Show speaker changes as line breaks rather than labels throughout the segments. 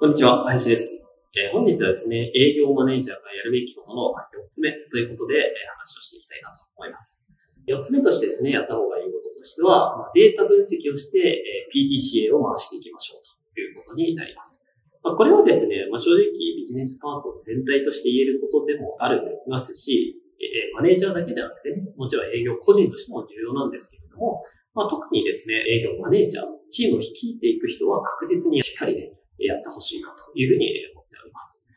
こんにちは、林です。えー本日はですね、営業マネージャーがやるべきことの4つ目ということで、えー話をしていきたいなと思います。4つ目としてですね、やった方がいいこととしては、まあデータ分析をして、えー PDCA を回していきましょうということになります。まあ、これはですね、まあ、正直ビジネスパーソン全体として言えることでもあるますし、えマネージャーだけじゃなくてね、もちろん営業個人としても重要なんですけれども、まあ、特にですね、営業マネージャー、チームを率いていく人は確実にしっかりね、やってほしいなというふうに思っております。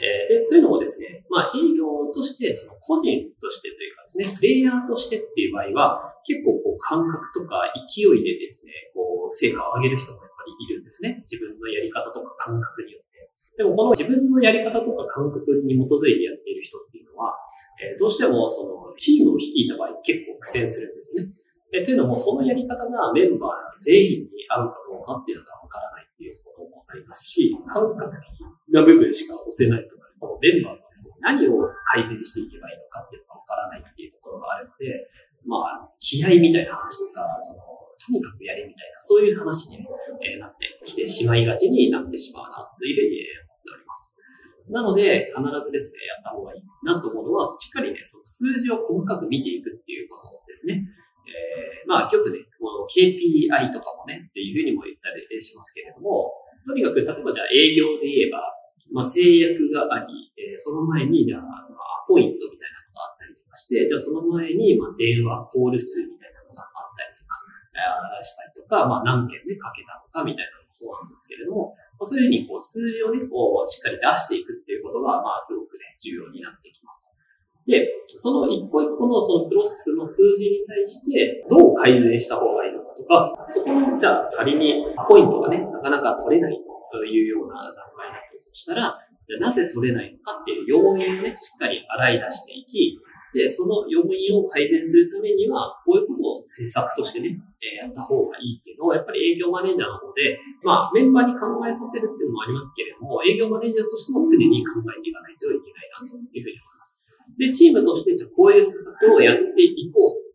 えーで、というのもですね、まあ営業として、その個人としてというかですね、プレイヤーとしてっていう場合は、結構こう感覚とか勢いでですね、こう成果を上げる人もやっぱりいるんですね。自分のやり方とか感覚によって。でもこの自分のやり方とか感覚に基づいてやっている人っていうのは、えどうしてもそのチームを率いた場合結構苦戦するんですね。えーというのもそのやり方がメンバー全員に合うかどうかっていうのがわからないますし、感覚的な部分しか押せないとなると、メンバーがですね、何を改善していけばいいのかっていうのがわからないっていうところがあるので、まあ、気合みたいな話とか、その、とにかくやれみたいな、そういう話に、えーなってきてしまいがちになってしまうな、というふうにえー思っております。なので、必ずですね、やった方がいいなと思うのは、しっかりね、その数字を細かく見ていくっていうことですね。えーまあ、よくね、この KPI とかもね、っていうふうにも言ったりしますけれども、とにかく、例えばじゃあ営業で言えば、まあ、制約があり、えーその前に、じゃあ、まあ、アポイントみたいなのがあったりとかして、じゃあその前に、まあ、電話、コール数みたいなのがあったりとか、えーしたりとか、まあ、何件でかけたのかみたいなのもそうなんですけれども、まあ、そういうふうにこう数字をね、こう、しっかり出していくっていうことが、まあ、すごくね、重要になってきます。で、その一個一個のそのプロセスの数字に対して、どう改善した方がいいのかとか、そこの、じゃあ仮にポイントがね、なかなか取れないというような段階だとしたら、じゃあなぜ取れないのかっていう要因をね、しっかり洗い出していき、で、その要因を改善するためには、こういうことを政策としてね、えーやった方がいいっていうのを、やっぱり営業マネージャーなので、まあ、メンバーに考えさせるっていうのもありますけれども、営業マネージャーとしても常に考えていかないといけないなというふうに思います。で、チームとして、じゃあこういう施策をやっていこう、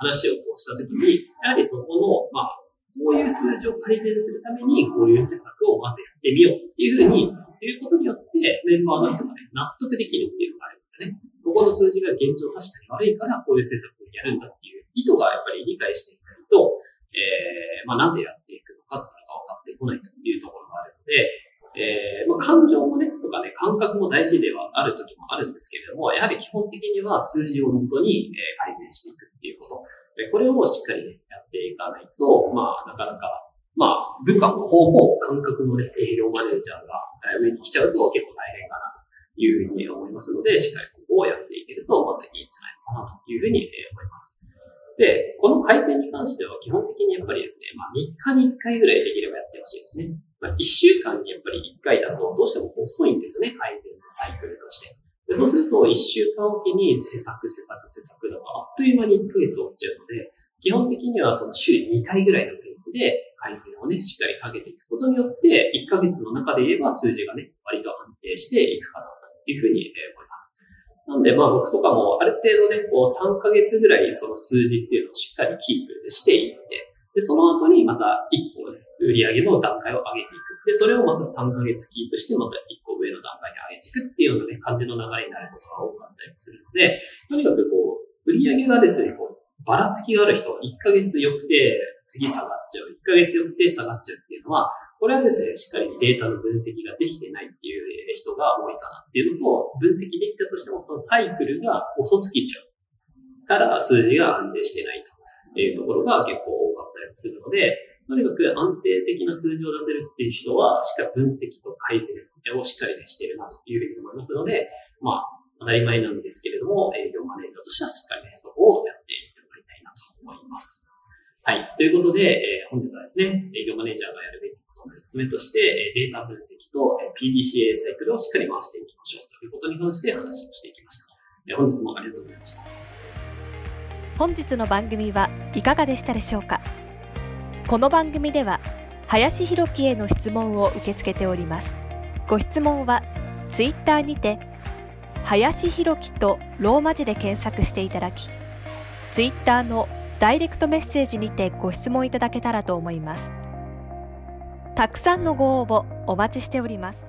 話をこうしたときに、やはりそこの、まあ、こういう数字を改善するために、こういう施策をまずやってみようっていうふうに、いうことによって、メンバーの人がね、納得できるっていうのがあるんですよね。ここの数字が現状確かに悪いから、こういう施策をやるんだっていう意図がやっぱり理解していかないと、えー、まあ、なぜやっていくのかっていうのが分かってこないというところがあるので、えー、まあ、感情もね、とかね、感覚も大事ではある時もあるんですけれども、やはり基本的には数字を本当に、え改善していくこと。でこれをしっかりね、やっていかないと、まあ、なかなか、まあ、部下の方も感覚のね、営業マネージャーが上に来ちゃうと結構大変かなというふうに思いますので、しっかりここをやっていけると、まずいいんじゃないかなというふうに思います。で、この改善に関しては基本的にやっぱりですね、まあ3日に1回ぐらいできればやってほしいですね。まあ1週間にやっぱり1回だとどうしても遅いんですよね、改善のサイクルとして。でそうすると1週間おきに施策、施策、施策だとあっという間に1ヶ月終わっちゃうので、基本的にはその週2回ぐらいのペースで改善をね、しっかりかけていくことによって、1ヶ月の中で言えば数字がね、割と安定していくかなというふうに思います。なんで、まあ僕とかもある程度ね、こう3ヶ月ぐらいその数字っていうのをしっかりキープしていって、で、その後にまた1個ね、売り上げの段階を上げていく。で、それをまた3ヶ月キープして、また1上の段階に上げていくっていうようなね、感じの流れになることが多かったりするので、とにかくこう、売り上げがですね、こう、ばらつきがある人、1ヶ月良くて、次下がっちゃう。1ヶ月良くて下がっちゃうっていうのは、これはですね、しっかりデータの分析ができてないっていう人が多いかなっていうのと、分析できたとしてもそのサイクルが遅すぎちゃうから数字が安定してないというところが結構多かったりするので、とにかく安定的な数字を出せるっていう人は、しっかり分析と改善をしっかりねしてるなというふうに思いますので、まあ、当たり前なんですけれども、営業マネージャーとしてはしっかりね、そこをやっていってもらいたいなと思います。はい。ということで、えー、本日はですね、営業マネージャーがやるべきことの4つ目として、データ分析と PDCA サイクルをしっかり回していきましょうということに関して話をしていきました。本日もありがとうございました。
本日の番組はいかがでしたでしょうか？この番組では、林弘樹への質問を受け付けております。ご質問は、ツイッターにて、林弘樹とローマ字で検索していただき、ツイッターのダイレクトメッセージにてご質問いただけたらと思います。たくさんのご応募お待ちしております。